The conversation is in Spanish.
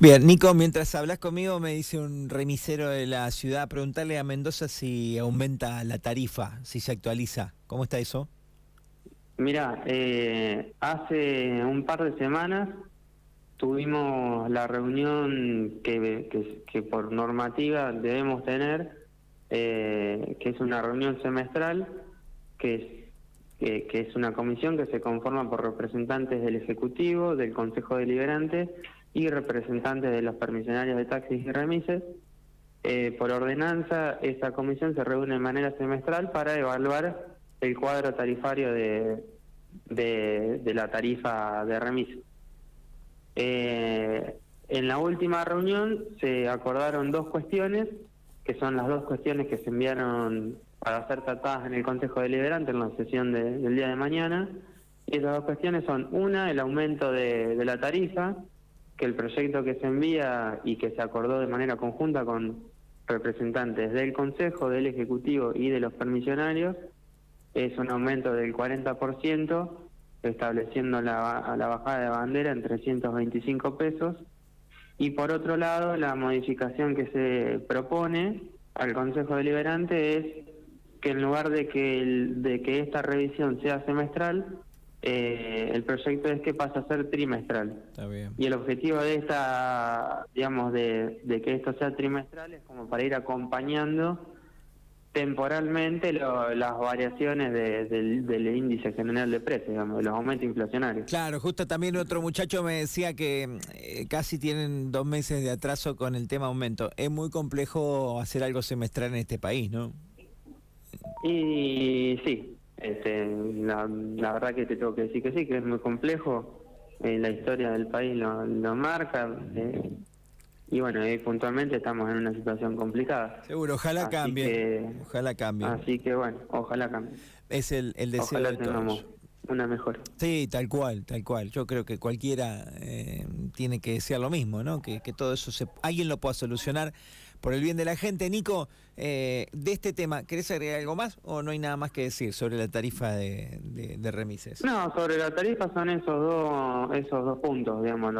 Bien, Nico, mientras hablas conmigo me dice un remisero de la ciudad, preguntarle a Mendoza si aumenta la tarifa, si se actualiza. ¿Cómo está eso? Mira, eh, hace un par de semanas tuvimos la reunión que, que, por normativa debemos tener, eh, que es una reunión semestral, que es, que es una comisión que se conforma por representantes del Ejecutivo, del Consejo Deliberante y representantes de los permisionarios de taxis y remises. Eh, por ordenanza, esa comisión se reúne de manera semestral para evaluar el cuadro tarifario de, de, la tarifa de remises. Eh, en la última reunión se acordaron dos cuestiones, que son las dos cuestiones que se enviaron para ser tratadas en el Consejo Deliberante en la sesión del día de mañana. Y esas dos cuestiones son, una, el aumento de, de la tarifa, que el proyecto que se envía y que se acordó de manera conjunta con representantes del Consejo, del Ejecutivo y de los permisionarios es un aumento del 40%, estableciendo la, la bajada de bandera en 325 pesos. Y por otro lado, la modificación que se propone al Consejo Deliberante es que en lugar de que, el, de que esta revisión sea semestral, eh, el proyecto es que pasa a ser trimestral. Y el objetivo de esta, digamos, de, que esto sea trimestral es como para ir acompañando temporalmente las variaciones del, índice general de precios, digamos, los aumentos inflacionarios. Claro, justo también otro muchacho me decía que eh, casi tienen dos meses de atraso con el tema aumento. Es muy complejo hacer algo semestral en este país, ¿no? Y sí, este, la, verdad que te tengo que decir que sí, que es muy complejo. Eh, la historia del país lo, marca. Eh, y bueno, puntualmente estamos en una situación complicada. Seguro, ojalá cambie. ojalá cambie. Así que bueno, ojalá cambie. Es el, el deseo ojalá una mejor. Sí, tal cual, tal cual. Yo creo que cualquiera eh, tiene que decir lo mismo, ¿no? Que, que todo eso se, alguien lo pueda solucionar por el bien de la gente. Nico, eh, de este tema, ¿querés agregar algo más o no hay nada más que decir sobre la tarifa de, de, remises? No, sobre la tarifa son esos dos, esos dos puntos, digamos.